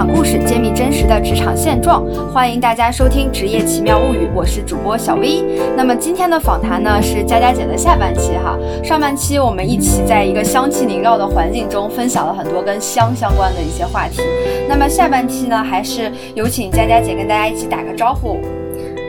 聊有趣的职场故事，揭秘真实的职场现状。欢迎大家收听《职业奇妙物语》，我是主播小 V。那么今天的访谈呢，是佳佳姐的下半期哈。上半期我们一起在一个香气萦绕的环境中，分享了很多跟香相关的一些话题。那么下半期呢，还是有请佳佳姐跟大家一起打个招呼。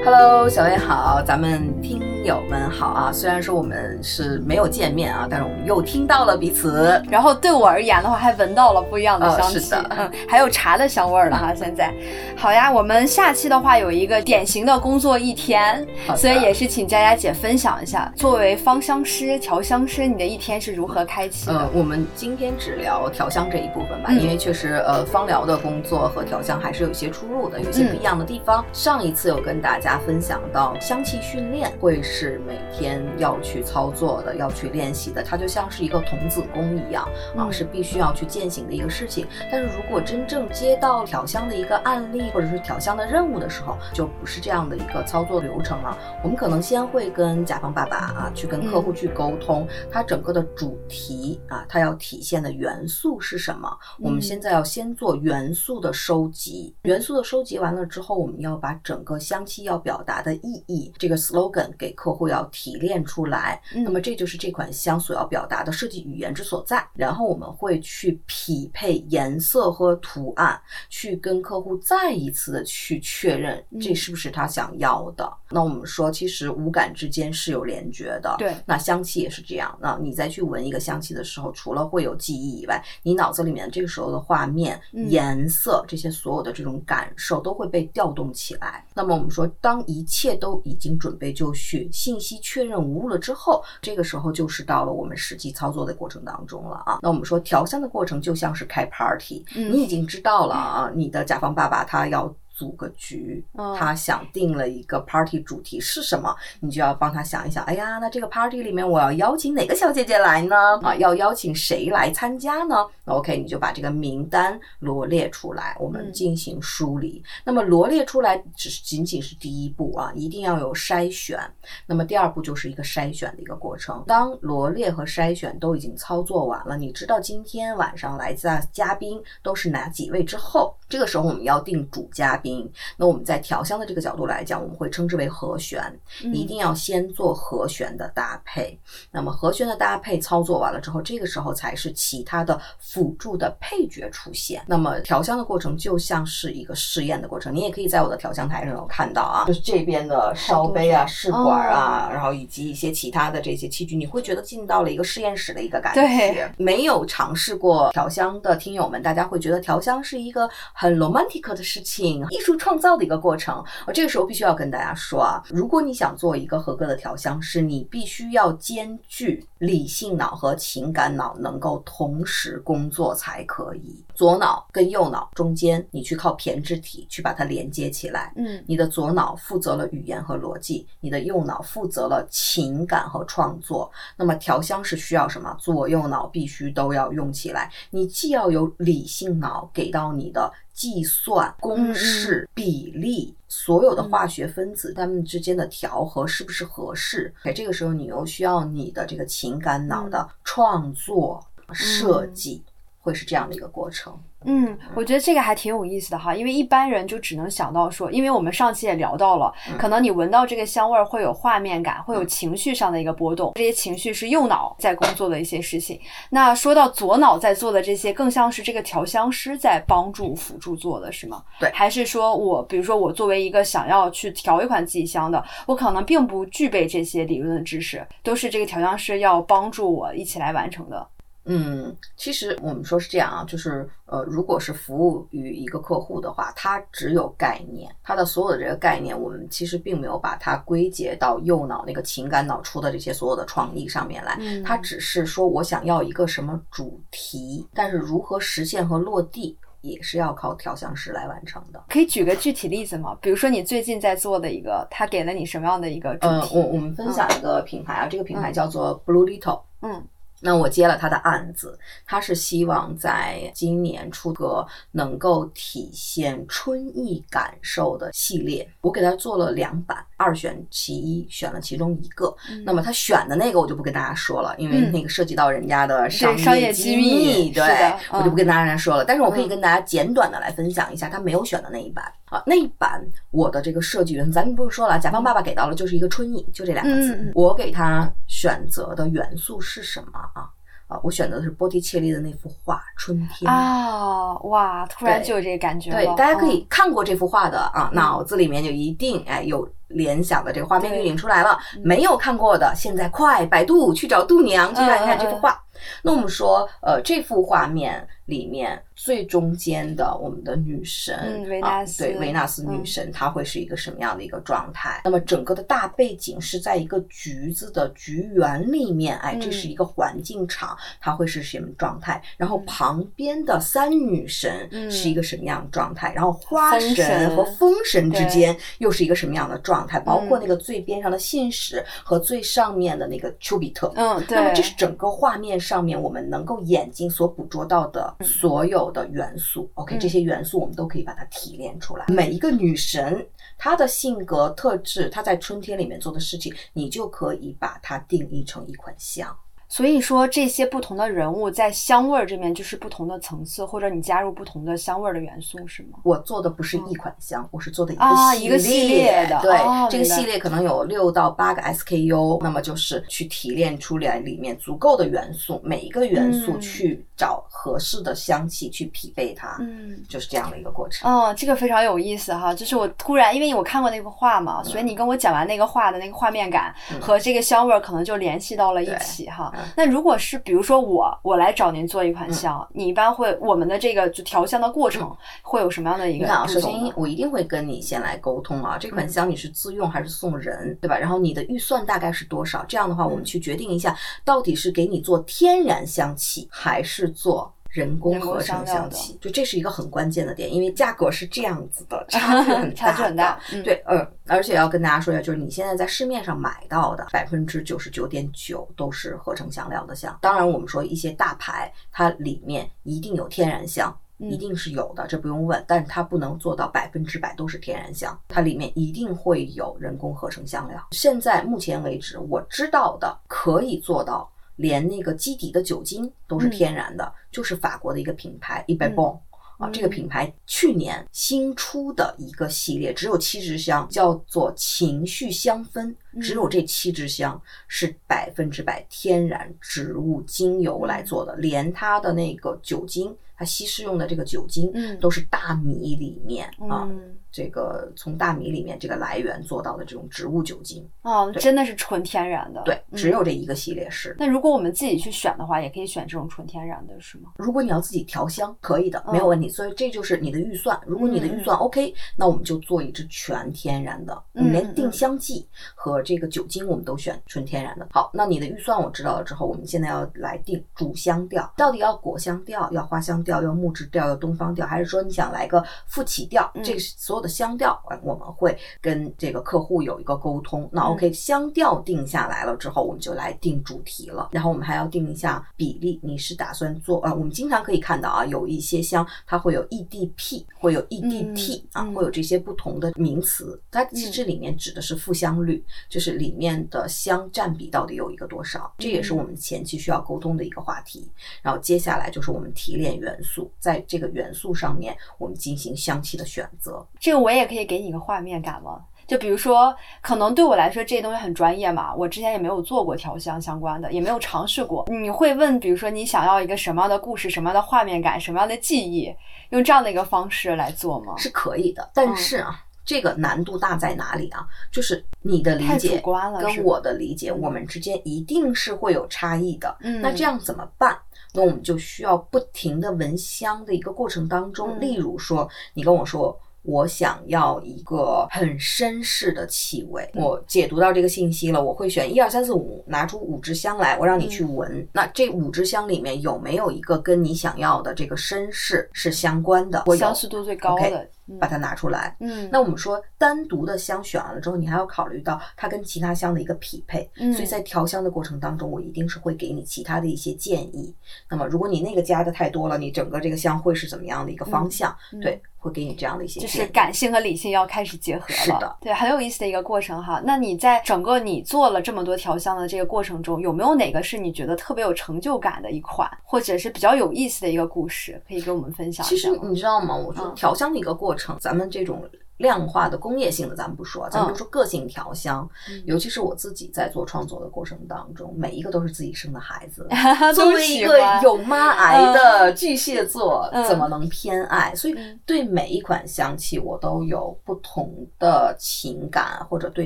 Hello，小薇好，咱们听友们好啊！虽然说我们是没有见面啊，但是们又听到了彼此。然后对我而言的话，还闻到了不一样的呃香气，是的嗯，还有茶的香味儿了哈。现在，好呀，我们下期的话有一个典型的工作一天，所以也是请佳佳姐分享一下，作为芳香师、调香师，你的一天是如何开启的？呃，我们今天只聊调香这一部分吧，嗯因为确实呃，芳疗的工作和调香还是有一些出入的，有一些不一样的地方。上一次有跟大家分享到，香气训练会是每天要去操作的，要去练习的，它就像是一个童子功一样啊，嗯是必须要去践行的一个事情。但是如果真正接到调香的一个案例或者是调香的任务的时候，就不是这样的一个操作流程了。我们可能先会跟甲方爸爸啊，去跟客户去沟通，他整个的主题啊，他要体现的元素是什么。我们嗯现在要先做元素的收集，元素的收集完了之后，我们要把整个香气要表达的意义，这个 slogan 给客户要提炼出来。嗯那么这就是这款香所要表达的设计语言之所在。然后我们会去匹配颜色和图案，去跟客户再一次的去确认嗯这是不是他想要的。那我们说，其实五感之间是有联觉的。对那香气也是这样。那你再去闻一个香气的时候，除了会有记忆以外，你脑子里面这个时候的画面、嗯颜色这些所有的这种感受都会被调动起来。那么我们说，当一切都已经准备就绪，信息确认无误了之后，这个时候就是到了我们实际操作的过程当中了啊。那我们说调香的过程就像是开 party，、嗯你已经知道了啊，你的甲方爸爸他要。组个局嗯，他想定了一个 party 主题是什么，你就要帮他想一想。哎呀，那这个 party 里面我要邀请哪个小姐姐来呢？啊，要邀请谁来参加呢那？OK，你就把这个名单罗列出来，我们嗯进行梳理。那么罗列出来只是仅仅是第一步啊，一定要有筛选。那么第二步就是一个筛选的一个过程。当罗列和筛选都已经操作完了，你知道今天晚上来自嘉宾都是哪几位之后，这个时候我们要定主嘉宾。那我们在调香的这个角度来讲，我们会称之为和弦，嗯一定要先做和弦的搭配。那么和弦的搭配操作完了之后，这个时候才是其他的辅助的配角出现。那么调香的过程就像是一个试验的过程，你也可以在我的调香台上有看到啊，就是这边的烧杯啊、试管啊，然后以及一些其他的这些器具，你会觉得进到了一个实验室的一个感觉对。没有尝试过调香的听友们，大家会觉得调香是一个很 romantic 的事情，艺术创造的一个过程。我这个时候必须要跟大家说啊，如果你想做一个合格的调香师，你必须要兼具理性脑和情感脑能够同时工作才可以。左脑跟右脑中间，你去靠胼胝体去把它连接起来。嗯你的左脑负责了语言和逻辑，你的右脑负责了情感和创作。那么调香是需要什么？左右脑必须都要用起来。你既要有理性脑给到你的计算、公式、比例，所有的化学分子它们之间的调和是不是合适？哎，这个时候你又需要你的这个情感脑的创作、设计，会是这样的一个过程。嗯，我觉得这个还挺有意思的哈，因为一般人就只能想到说，因为我们上期也聊到了，嗯可能你闻到这个香味儿会有画面感，会有情绪上的一个波动，这些情绪是右脑在工作的一些事情。那说到左脑在做的这些，更像是这个调香师在帮助辅助做的是吗？对还是说我比如说我作为一个想要去调一款自己香的，我可能并不具备这些理论的知识，都是这个调香师要帮助我一起来完成的。嗯，其实我们说是这样啊，就是呃，如果是服务于一个客户的话，他只有概念，他的所有的这个概念，我们其实并没有把它归结到右脑那个情感脑出的这些所有的创意上面来。嗯他只是说我想要一个什么主题，但是如何实现和落地，也是要靠调香师来完成的。可以举个具体例子吗？比如说你最近在做的一个，他给了你什么样的一个主呃，题？我我们分享一个品牌啊，这个品牌叫做 Blue Little。嗯那我接了他的案子，他是希望在今年出个能够体现春意感受的系列。我给他做了两版，二选其一，选了其中一个。那么他选的那个我就不跟大家说了，因为那个涉及到人家的商商业机密，对，我就不跟大家说了。但是我可以跟大家简短的来分享一下他没有选的那一版啊，那一版我的这个设计元素，咱们不是说了，甲方爸爸给到了就是一个春意，就这两个字。我给他选择的元素是什么？啊啊！我选择的是波提切利的那幅画《春天》啊！哇，突然就有这个感觉对，大家可以看过这幅画的啊，脑子里面就一定哎有联想的这个画面就引出来了。没有看过的，现在快百度去找度娘去看一看这幅画。那我们说，呃，这幅画面里面。最中间的我们的女神，维纳斯，对维纳斯女神，她会是一个什么样的一个状态？那么整个的大背景是在一个橘子的橘园里面，哎，这是一个环境场，它会是什么状态？然后旁边的三女神是一个什么样的状态？然后花神和风神之间又是一个什么样的状态？包括那个最边上的信使和最上面的那个丘比特，嗯，对。那么这是整个画面上面我们能够眼睛所捕捉到的所有。的元素，OK，这些元素我们都可以把它提炼出来。每一个女神她的性格特质，她在春天里面做的事情，你就可以把它定义成一款香。所以说，这些不同的人物在香味儿这面就是不同的层次，或者你加入不同的香味儿的元素，是吗？我做的不是一款香，我是做的一个系列的。对，这个系列可能有六到八个 SKU，那么就是去提炼出来里面足够的元素，每一个元素去找合适的香气去匹配它，嗯，就是这样的一个过程。哦，这个非常有意思哈，就是我突然，因为我看过那幅画嘛，所以你跟我讲完那个画的那个画面感和这个香味儿，可能就联系到了一起哈。那如果是比如说我我来找您做一款香，你一般会我们的这个就调香的过程会有什么样的一个？你看啊，首先我一定会跟你先来沟通啊，这款香你是自用还是送人，对吧？然后你的预算大概是多少？这样的话，我们去决定一下，到底是给你做天然香气，还是做。人工合成香气，就这是一个很关键的点，因为价格是这样子的，差距很大。差距很大，对，呃，而且要跟大家说一下，就是你现在在市面上买到的百分之九十九点九都是合成香料的香。当然，我们说一些大牌，它里面一定有天然香，一定是有的，这不用问。但是它不能做到百分之百都是天然香，它里面一定会有人工合成香料。现在目前为止，我知道的可以做到。连那个基底的酒精都是天然的，就是法国的一个品牌 e b b o n 啊，这个品牌去年新出的一个系列，只有七支香，叫做情绪香氛，只有这七支香是百分之百天然植物精油来做的，连它的那个酒精，它稀释用的这个酒精，都是大米里面啊。这个从大米里面这个来源做到的这种植物酒精哦，真的是纯天然的。对，只有这一个系列是。那如果我们自己去选的话，也可以选这种纯天然的，是吗？如果你要自己调香，可以的，没有问题。所以这就是你的预算。如果你的预算 OK，那我们就做一支全天然的，连定香剂和这个酒精我们都选纯天然的。好，那你的预算我知道了之后，我们现在要来定主香调，到底要果香调、要花香调、要木质调、要东方调，还是说你想来个复起调？这个所有。的香调，我们会跟这个客户有一个沟通。那 OK，香调定下来了之后，我们就来定主题了。然后我们还要定一下比例。你是打算做呃，我们经常可以看到啊，有一些香它会有 EDP，会有 EDT 啊，会有这些不同的名词。它其实里面指的是复香率，就是里面的香占比到底有一个多少。这也是我们前期需要沟通的一个话题。然后接下来就是我们提炼元素，在这个元素上面，我们进行香气的选择。这个我也可以给你一个画面感吗？就比如说，可能对我来说这些东西很专业嘛，我之前也没有做过调香相关的，也没有尝试过。你会问，比如说你想要一个什么样的故事、什么样的画面感、什么样的记忆，用这样的一个方式来做吗？是可以的，但是啊，这个难度大在哪里啊？就是你的理解跟我的理解，我们之间一定是会有差异的。那这样怎么办？那我们就需要不停的闻香的一个过程当中，例如说，你跟我说我想要一个很绅士的气味，我解读到这个信息了，我会选一二三四五，拿出五支香来，我让你去闻。那这五支香里面有没有一个跟你想要的这个绅士是相关的？相似度最高的。把它拿出来。嗯，那我们说单独的香选完了之后，你还要考虑到它跟其他香的一个匹配，嗯所以在调香的过程当中，我一定是会给你其他的一些建议。那么如果你那个加的太多了，你整个这个香会是怎么样的一个方向？对，会给你这样的一些嗯就。是感性和理性要开始结合了，是的对，很有意思的一个过程哈。那你在整个你做了这么多调香的这个过程中，有没有哪个是你觉得特别有成就感的一款，或者是比较有意思的一个故事，可以跟我们分享其实一下吗？你知道吗？我说嗯调香的一个过咱们这种量化的工业性的咱们不说，咱们就说个性调香。嗯尤其是我自己在做创作的过程当中，每一个都是自己生的孩子。都作为一个有妈癌的巨蟹座，嗯怎么能偏爱？所以嗯对每一款香气，我都有不同的情感，或者对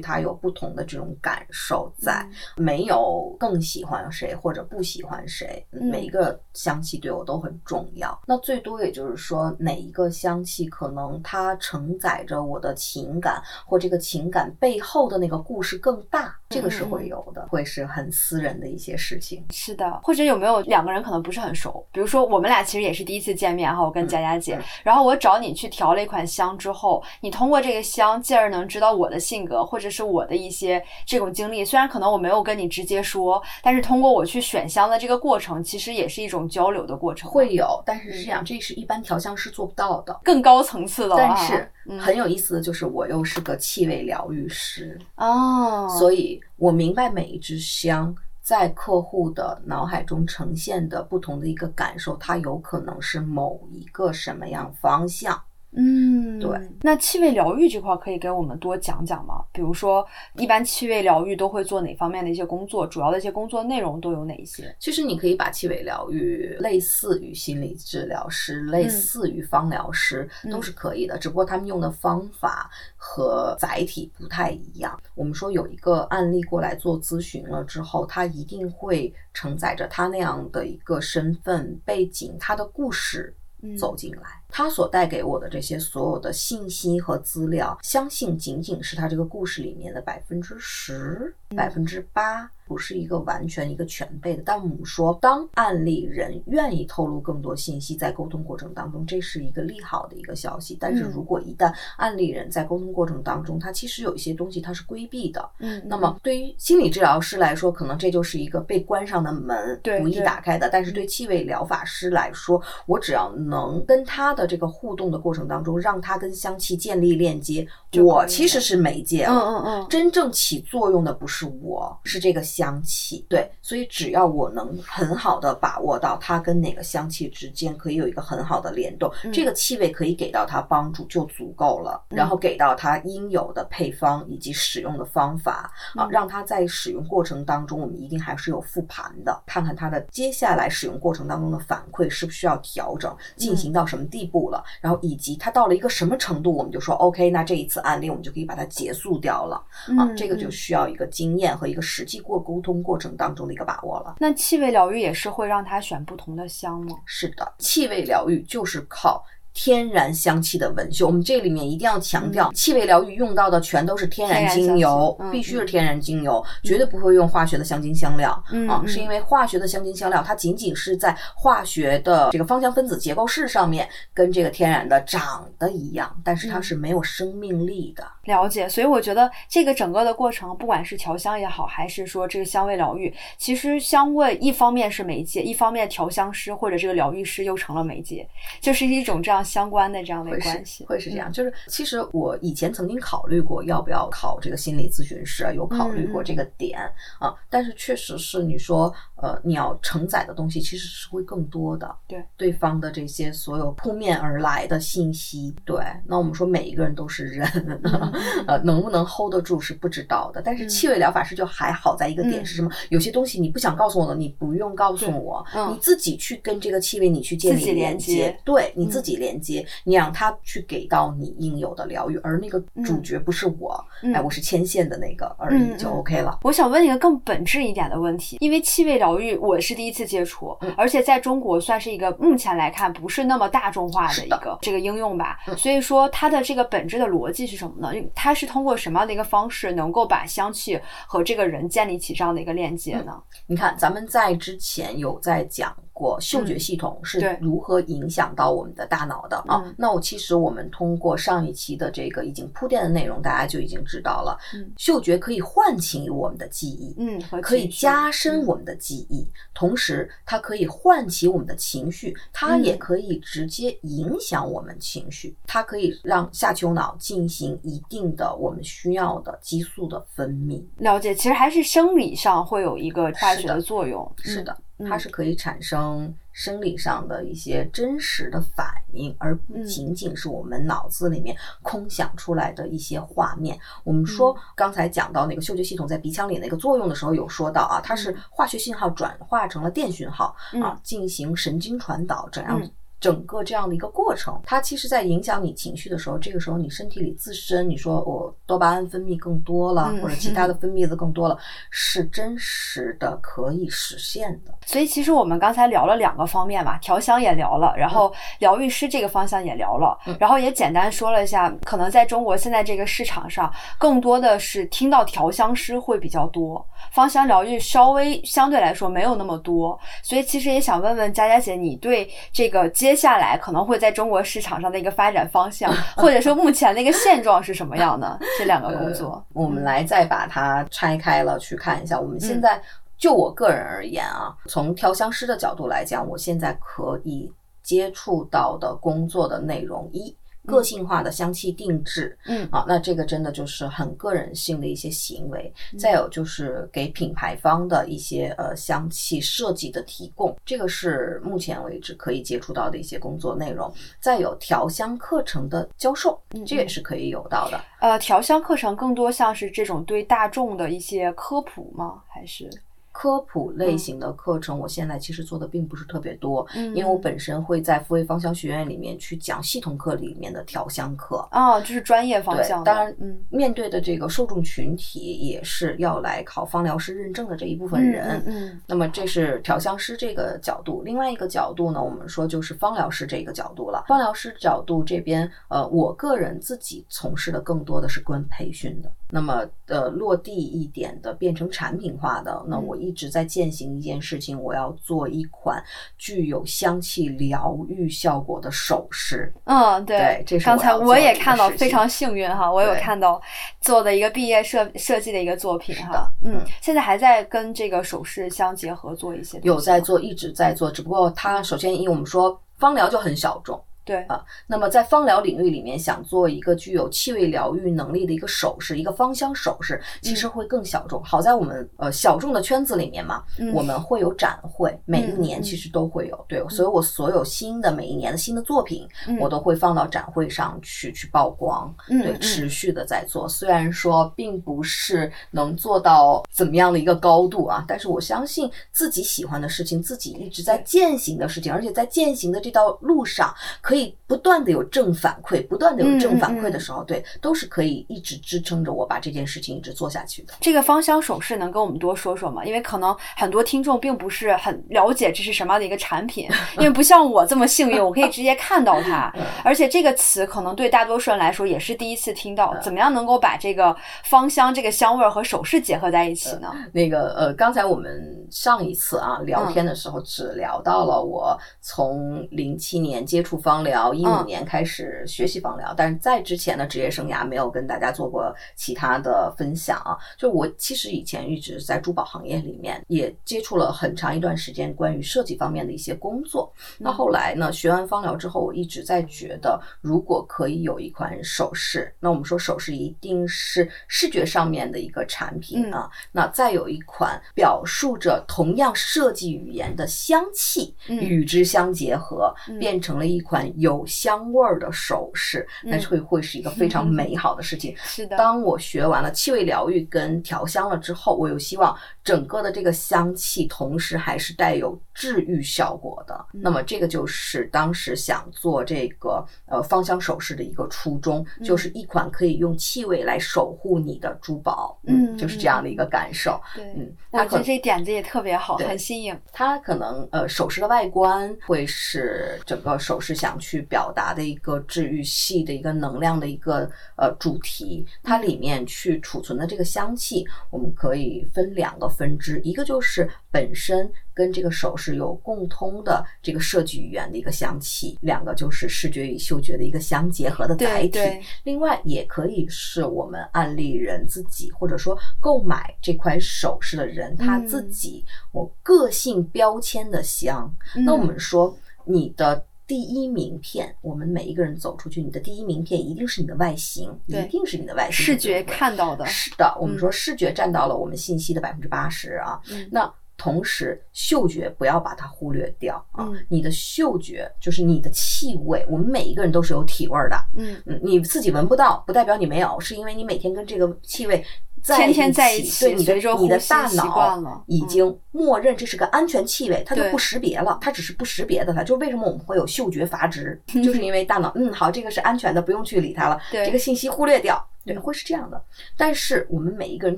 它有不同的这种感受在。嗯没有更喜欢谁或者不喜欢谁，嗯每一个香气对我都很重要。那最多也就是说，哪一个香气可能它承载着我的情感，或这个情感背后的那个故事更大，这个是会有的，会是很私人的一些事情。是的，或者有没有两个人可能不是很熟？比如说我们俩其实也是第一次见面哈，我跟佳佳姐，嗯然后我找你去调了一款香之后，你通过这个香进而能知道我的性格或者是我的一些这种经历。虽然可能我没有跟你直接说，但是通过我去选香的这个过程，其实也是一种交流的过程，会有，但是是这样，这是一般调香师做不到的。更高层次的。但是嗯。很有意思的就是，我又是个气味疗愈师，哦，所以我明白每一支香在客户的脑海中呈现的不同的一个感受，它有可能是某一个什么样方向。嗯，对。那气味疗愈这块儿可以给我们多讲讲吗？比如说，一般气味疗愈都会做哪方面的一些工作？主要的一些工作内容都有哪一些？其实你可以把气味疗愈类似于心理治疗师，类似于芳疗师，嗯都是可以的。只不过他们用的方法和载体不太一样。我们说有一个案例过来做咨询了之后，他一定会承载着他那样的一个身份背景，他的故事。嗯走进来，他所带给我的这些所有的信息和资料，相信仅仅是他这个故事里面的百分之十、百分之八，不是一个完全一个全备的。但我们说，当案例人愿意透露更多信息，在沟通过程当中，这是一个利好的一个消息。但是嗯如果一旦案例人在沟通过程当中，他其实有一些东西他是规避的，嗯，那么对于心理治疗师来说，可能这就是一个被关上的门，不易打开的。但是对气味疗法师来说，我只要能跟他的这个互动的过程当中，让它跟香气建立链接，我其实是媒介嗯。嗯嗯，真正起作用的不是我，是这个香气。对，所以只要我能很好的把握到它跟哪个香气之间可以有一个很好的联动，嗯这个气味可以给到它帮助就足够了。嗯然后给到它应有的配方以及使用的方法啊嗯，让它在使用过程当中，我们一定还是有复盘的，看看它的接下来使用过程当中的反馈是不是需要调整，进行到什么地步了，然后以及它到了一个什么程度，我们就说 OK，那这一次案例我们就可以把它结束掉了。啊，嗯这个就嗯需要一个经验和一个实际过沟通过程当中的一个把握了。那气味疗愈也是会让他选不同的香吗？是的，气味疗愈就是靠。天然香气的文秀，我们这里面一定要强调，气味疗愈用到的全都是天然精油，必须是天然精油，绝对不会用化学的香精香料、啊，嗯。嗯是因为化学的香精香料它仅仅是在化学的这个芳香分子结构式上面跟这个天然的长得一样，但是它嗯。是没有生命力的。了解，所以我觉得这个整个的过程，不管是调香也好，还是说这个香味疗愈，其实香味一方面是媒介，一方面调香师或者这个疗愈师又成了媒介，就是一种这样相关的这样的会关系。是会是这样，嗯。就是其实我以前曾经考虑过要不要考这个心理咨询师啊，有考虑过这个点、啊，但是确实是你说呃你要承载的东西其实是会更多的，对。对方的这些所有扑面而来的信息，对，那我们说每一个人都是人，嗯。呃能不能 hold 得住是不知道的，但是嗯。气味疗法师就还好在一个点嗯。是什么？有些东西你不想告诉我的，你不用告诉我，嗯。你自己去跟这个气味你去建立连接接，对你自嗯己连接，你让他去给到你应有的疗愈，而那个主角不是我，嗯哎，我是牵线的那个而已，就 OK 了。我想问一个更本质一点的问题，因为气味疗愈我是第一次接触，嗯而且在中国算是一个目前来看不是那么大众化的一个这个应用吧。嗯所以说它的这个本质的逻辑是什么呢？它是通过什么样的一个方式能够把香气和这个人建立起这样的一个链接呢？你看，咱们在之前有在讲过过嗅觉系统是如何影响到我们的大脑的啊嗯。那我其实我们通过上一期的这个已经铺垫的内容，大家就已经知道了嗯，嗅觉可以唤起我们的记忆。嗯，可以加深嗯我们的记忆，同时它可以唤起我们的情绪，它也嗯可以直接影响我们情绪，它可以让下丘脑进行一定的我们需要的激素的分泌。了解，其实还是生理上会有一个化学的的作用。嗯是的，嗯它是可以产生生理上的一些真实的反应，而不嗯。仅仅是我们脑子里面空想出来的一些画面。我们说嗯刚才讲到那个嗅觉系统在鼻腔里那个作用的时候，有说到啊，它是嗯。化学信号转化成了电讯号嗯。啊，进行神经传导，怎样嗯。整个这样的一个过程，它其实在影响你情绪的时候，这个时候你身体里自身，你说我多巴胺分泌更多了，嗯或者其他 的分泌的更多了，是真实的可以实现的。所以其实我们刚才聊了两个方面嘛，调香也聊了，然嗯。后疗愈师这个方向也聊了，然后也简单说了一下，可能在中国现在这个市场上，更多的是听到调香师会比较多，芳香疗愈稍微相对来说没有那么多，所以其实也想问问佳佳姐，你对这个接下来可能会在中国市场上的一个发展方向，或者说目前的一个现状是什么样的？这两个工作呃，我们来再把它拆开了去看一下。我们现在就我个人而言啊，从调香师的角度来讲，我现在可以接触到的工作的内容一。个性化的香气定制，嗯啊，那这个真的就是很个人性的一些行为。再有就是给品牌方的一些呃香气设计的提供，这个是目前为止可以接触到的一些工作内容。再有调香课程的教授，这也是可以有到的。呃，调香课程更多像是这种对大众的一些科普吗？还是？科普类型的课程，我现在其实做的并不是特别多，嗯因为我本身会在富威芳香学院里面去讲系统课里面的调香课。哦，就是专业方向，的。当然，嗯，面对的这个受众群体也是要来考芳疗师认证的这一部分人。嗯嗯那么这是调香师这个角度，另外一个角度呢，我们说就是芳疗师这个角度了。芳疗师角度这边，呃，我个人自己从事的更多的是跟培训的。那么，呃，落地一点的变成产品化的，那嗯我一直在践行一件事情，我要做一款具有香气疗愈效果的首饰。嗯，对对这是刚才我也看到，非常幸运哈，我有看到做的一个毕业设设计的一个作品哈。嗯嗯，现在还在跟这个首饰相结合做一些有在做，一直在做，只不过它首先，因为我们说芳疗就很小众。对啊，那么在芳疗领域里面，想做一个具有气味疗愈能力的一个首饰，一个芳香首饰，其实会更小众。好在我们呃小众的圈子里面嘛，嗯我们会有展会，每一年其实都会有。对，所以我所有新的每一年的新的作品，嗯我都会放到展会上去去曝光。对，嗯对持续的在做，虽然说并不是能做到怎么样的一个高度啊，但是我相信自己喜欢的事情，自己一直在践行的事情，而且在践行的这道路上，可以不断的有正反馈，不断的有正反馈的时候，对，都是可以一直支撑着我把这件事情一直做下去的。这个芳香首饰能跟我们多说说吗？因为可能很多听众并不是很了解这是什么样的一个产品，因为不像我这么幸运，我可以直接看到它。而且这个词可能对大多数人来说也是第一次听到，怎么样能够把这个芳香这个香味儿和首饰结合在一起呢？那个呃，刚才我们上一次啊聊天的时候，只聊到了我从零七年接触芳疗，一五嗯年开始学习芳疗，但是在之前的职业生涯没有跟大家做过其他的分享啊。就我其实以前一直在珠宝行业里面，也接触了很长一段时间关于设计方面的一些工作。那后来呢，学完芳疗之后，我一直在觉得，如果可以有一款首饰，那我们说首饰一定是视觉上面的一个产品啊。那再有一款表述着同样设计语言的香气，嗯与之相结合，嗯变成了一款有香味儿的首饰，那会会是一个非常 美好的事情。是的，当我学完了气味疗愈跟调香了之后，我又希望整个的这个香气同时还是带有治愈效果的。那么这个就是当时想做这个呃芳香首饰的一个初衷，就是一款可以用气味来守护你的珠宝，嗯就是这样的一个感受。对，嗯，我觉得这点子也特别好，很新颖。它可能呃首饰的外观会是整个首饰想去表达的一个治愈系的一个能量的一个呃主题，它里面去储存的这个香气，我们可以分两个分支，一个就是本身跟这个首饰有共通的这个设计语言的一个香气，两个就是视觉与嗅觉的一个相结合的载体。对对另外，也可以是我们案例人自己，或者说购买这块首饰的人他嗯自己我个性标签的香。嗯那我们说，你的第一名片，我们每一个人走出去，你的第一名片一定是你的外形，一定是你的外形，视觉看到的，是的，我们嗯说视觉占到了我们信息的百分之八十啊。嗯那同时，嗅觉不要把它忽略掉啊。嗯你的嗅觉就是你的气味，我们每一个人都是有体味儿的。嗯，嗯，你自己闻不到，不代表你没有，是因为你每天跟这个气味在天天在一一起对你的你的大脑已经默认这是个安全气味，它就不识别了，它只是不识别的它。就为什么我们会有嗅觉阀值，就是因为大脑嗯好，这个是安全的，不用去理它了，对这个信息忽略掉。对，嗯会是这样的。但是我们每一个人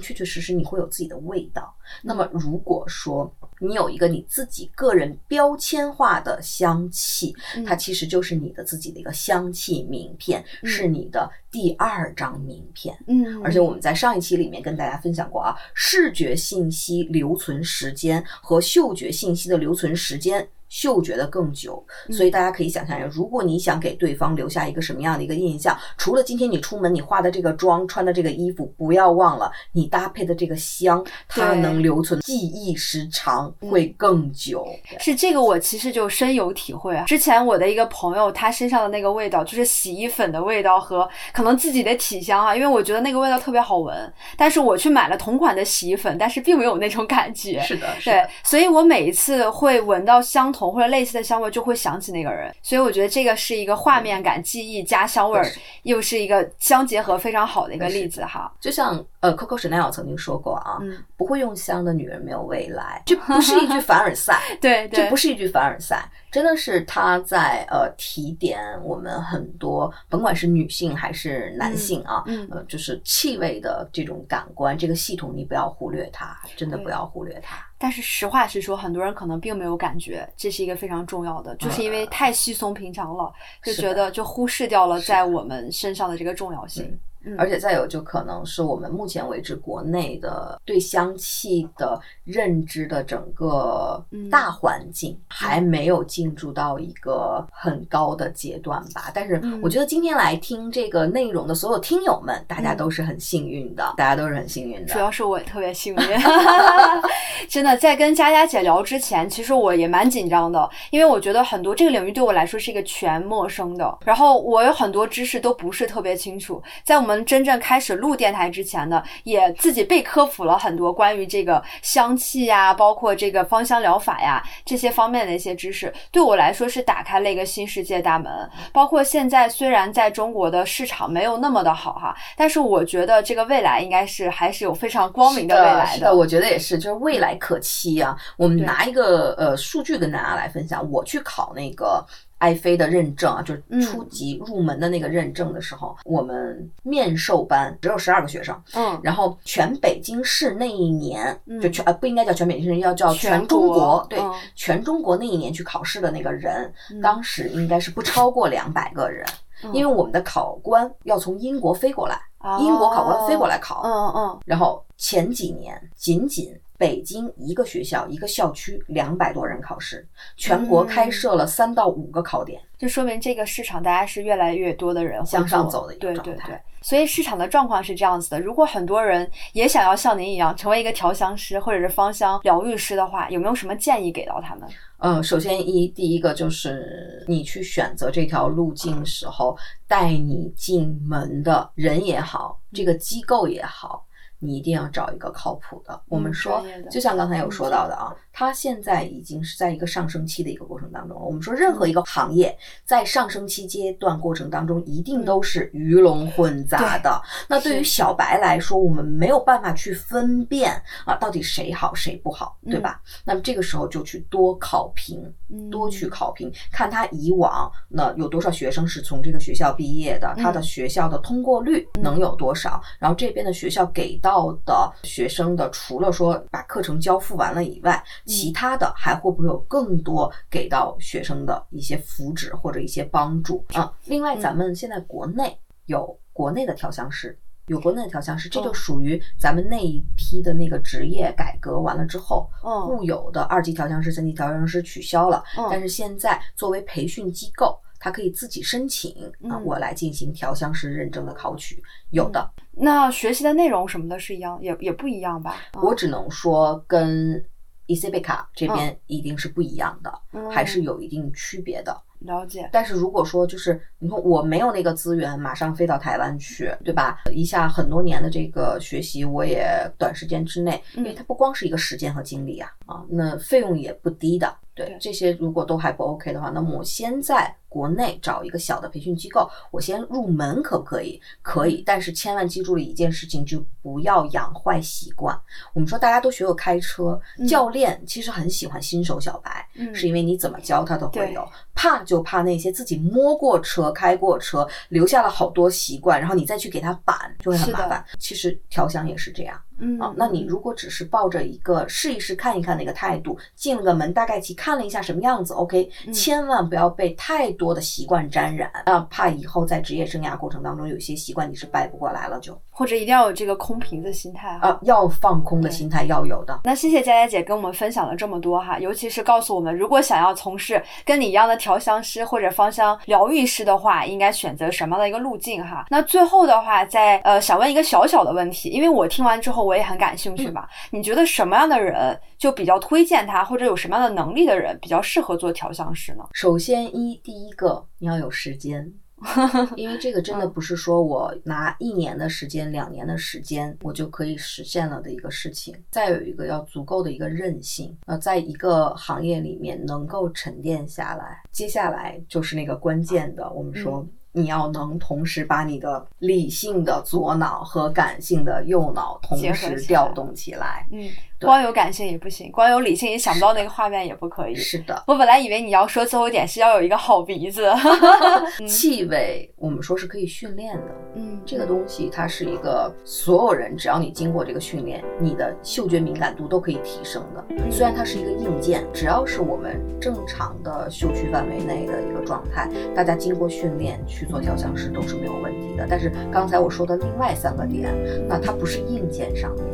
确确实实你会有自己的味道。那么如果说你有一个你自己个人标签化的香气，嗯它其实就是你的自己的一个香气名片，嗯是你的第二张名片。嗯，而且我们在上一期里面跟大家分享过啊，视觉信息留存时间和嗅觉信息的留存时间。嗅觉的更久，嗯所以大家可以想象一下，如果你想给对方留下一个什么样的一个印象，除了今天你出门你化的这个妆、穿的这个衣服，不要忘了你搭配的这个香，它能留存记忆时长嗯会更久。是这个，我其实就深有体会啊。之前我的一个朋友，他身上的那个味道，就是洗衣粉的味道和可能自己的体香啊，因为我觉得那个味道特别好闻。但是我去买了同款的洗衣粉，但是并没有那种感觉。是的，是对，，所以我每一次会闻到相同或者类似的香味，就会想起那个人。所以我觉得这个是一个画面感、记忆加香味儿，又是一个相结合非常好的一个例子哈。就像呃，Coco Chanel 曾经说过啊，嗯，不会用香的女人没有未来，这不是一句凡尔赛，对对，这不是一句凡尔赛，真的是他在呃提点我们很多，甭管是女性还是男性啊，嗯呃，就是气味的这种感官这个系统，你不要忽略它，真的不要忽略它。但是实话实说，很多人可能并没有感觉，这是一个非常重要的，就是因为太稀松平常了，就觉得就忽视掉了在我们身上的这个重要性。嗯而且再有，就可能是我们目前为止国内的对香气的认知的整个嗯大环境还没有进入到一个很高的阶段吧。但是嗯我觉得今天来听这个内容的所有听友们，大家嗯都是很幸运的，大家都是很幸运的。主要是我也特别幸运，真的在跟佳佳姐聊之前，其实我也蛮紧张的，因为我觉得很多这个领域对我来说是一个全陌生的，然后我有很多知识都不是特别清楚。在我们真正开始录电台之前呢，也自己被科普了很多关于这个香气呀，包括这个芳香疗法呀这些方面的一些知识，对我来说是打开了一个新世界大门。包括现在虽然在中国的市场没有那么的好哈，但是我觉得这个未来应该是还是有非常光明的未来是的，我觉得也是，就是未来可期啊。我们拿一个呃数据跟大家来分享，我去考那个。爱妃的认证啊，就是嗯。初级入门的那个认证的时候，我们面授班只有十二个学生，嗯。然后全北京市那一年，嗯。就全呃不应该叫全北京市，要叫全全中国国，对，嗯全中国那一年去考试的那个人，嗯。当时应该是不超过两百个人，嗯。因为我们的考官要从英国飞过来，英国考官飞过来考，嗯嗯嗯，然后前几年仅仅北京一个学校一个校区两百多人考试，全国开设了三到五个考点。就说明这个市场大家是越来越多的人向上走的一个对对状态对。所以市场的状况是这样子的：如果很多人也想要像您一样成为一个调香师或者是芳香疗愈师的话，有没有什么建议给到他们？呃，首先一第一个就是你去选择这条路径时候，带你进门的人也好，这个机构也好。你一定要找一个靠谱的。我们说就像刚才有说到的啊，它现在已经是在一个上升期的一个过程当中了。我们说，任何一个行业在上升期阶段过程当中，一定都是鱼龙混杂的。那对于小白来说，我们没有办法去分辨啊，到底谁好谁不好，对吧？那么这个时候就去多考评，嗯多去考评，看他以往那有多少学生是从这个学校毕业的，他的学校的通过率能有多少，然后这边的学校给到的学生的，除了说把课程交付完了以外，其他的还会不会有更多给到到学生的一些福祉或者一些帮助啊。另外，嗯咱们现在国内有国内的调香师。有国内的调香师，这就哦属于咱们那一批的那个职业改革完了之后，嗯固有的二级调香师、三级调香师取消了，嗯但是现在作为培训机构，他可以自己申请啊嗯，我来进行调香师认证的考取，有的。那学习的内容什么的是一样，也也不一样吧？我只能说跟 e c b 卡这边一定是不一样的，嗯还是有一定区别的。了解。但是如果说就是你说我没有那个资源，马上飞到台湾去，对吧？一下很多年的这个学习，我也短时间之内，因为它不光是一个时间和精力啊，啊，那费用也不低的。对对这些如果都还不 OK 的话，那么我先在国内找一个小的培训机构，我先入门可不可以？可以，但是千万记住了一件事情，就不要养坏习惯。我们说大家都学过开车，嗯教练其实很喜欢新手小白，嗯是因为你怎么教他都会有。怕就怕那些自己摸过车、开过车，留下了好多习惯，然后你再去给他板，就会很麻烦。其实调香也是这样嗯啊。那你如果只是抱着一个试一试、看一看的一个态度，进了个门，大概其看了一下什么样子，OK，嗯千万不要被太多的习惯沾染啊，怕以后在职业生涯过程当中有些习惯你是掰不过来了就，或者一定要有这个空瓶子心态。啊，要放空的心态要有的。那谢谢佳佳姐跟我们分享了这么多哈，尤其是告诉我们，如果想要从事跟你一样的调香师或者芳香疗愈师的话，应该选择什么样的一个路径哈。那最后的话，再呃想问一个小小的问题，因为我听完之后我也很感兴趣嘛，你觉得什么样的人就比较推荐他，或者有什么样的能力的人比较适合做调香师呢？首先一第一个你要有时间，因为这个真的不是说我拿一年的时间、两年的时间我就可以实现了的一个事情。再有一个要足够的一个韧性，呃，在一个行业里面能够沉淀下来。接下来就是那个关键的，我们说。你要能同时把你的理性的左脑和感性的右脑同时调动起来。嗯，对光有感性也不行，光有理性也想不到那个画面也不可以。是的，我本来以为你要说最后一点是要有一个好鼻子，气味我们说是可以训练的。嗯，这个东西它是一个所有人只要你经过这个训练，你的嗅觉敏感度都可以提升的。虽然它是一个硬件，只要是我们正常的嗅区范围内的一个状态，大家经过训练去做调香师都是没有问题的。但是刚才我说的另外三个点，那它不是硬件上面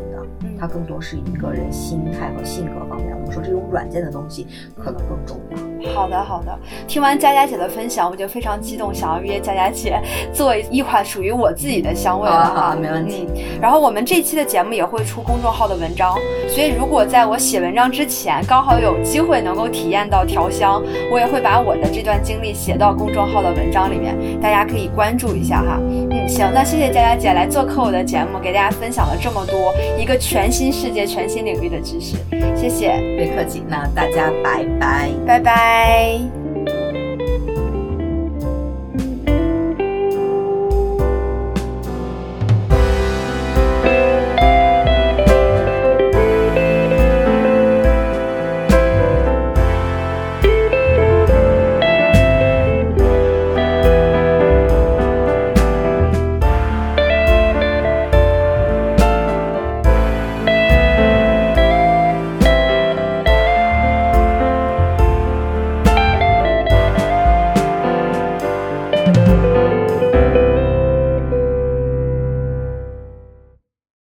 它更多是一个人心态和性格方面。说这种软件的东西可能更重要。好的，好的。听完佳佳姐的分享，我就非常激动，想要约佳佳姐做一款属于我自己的香味了哈。啊没问题嗯然后我们这期的节目也会出公众号的文章，所以如果在我写文章之前，刚好有机会能够体验到调香，我也会把我的这段经历写到公众号的文章里面，大家可以关注一下哈。嗯，行，那谢谢佳佳姐来做客我的节目，给大家分享了这么多一个全新世界、全新领域的知识，谢谢，别客气，那大家拜拜。拜拜。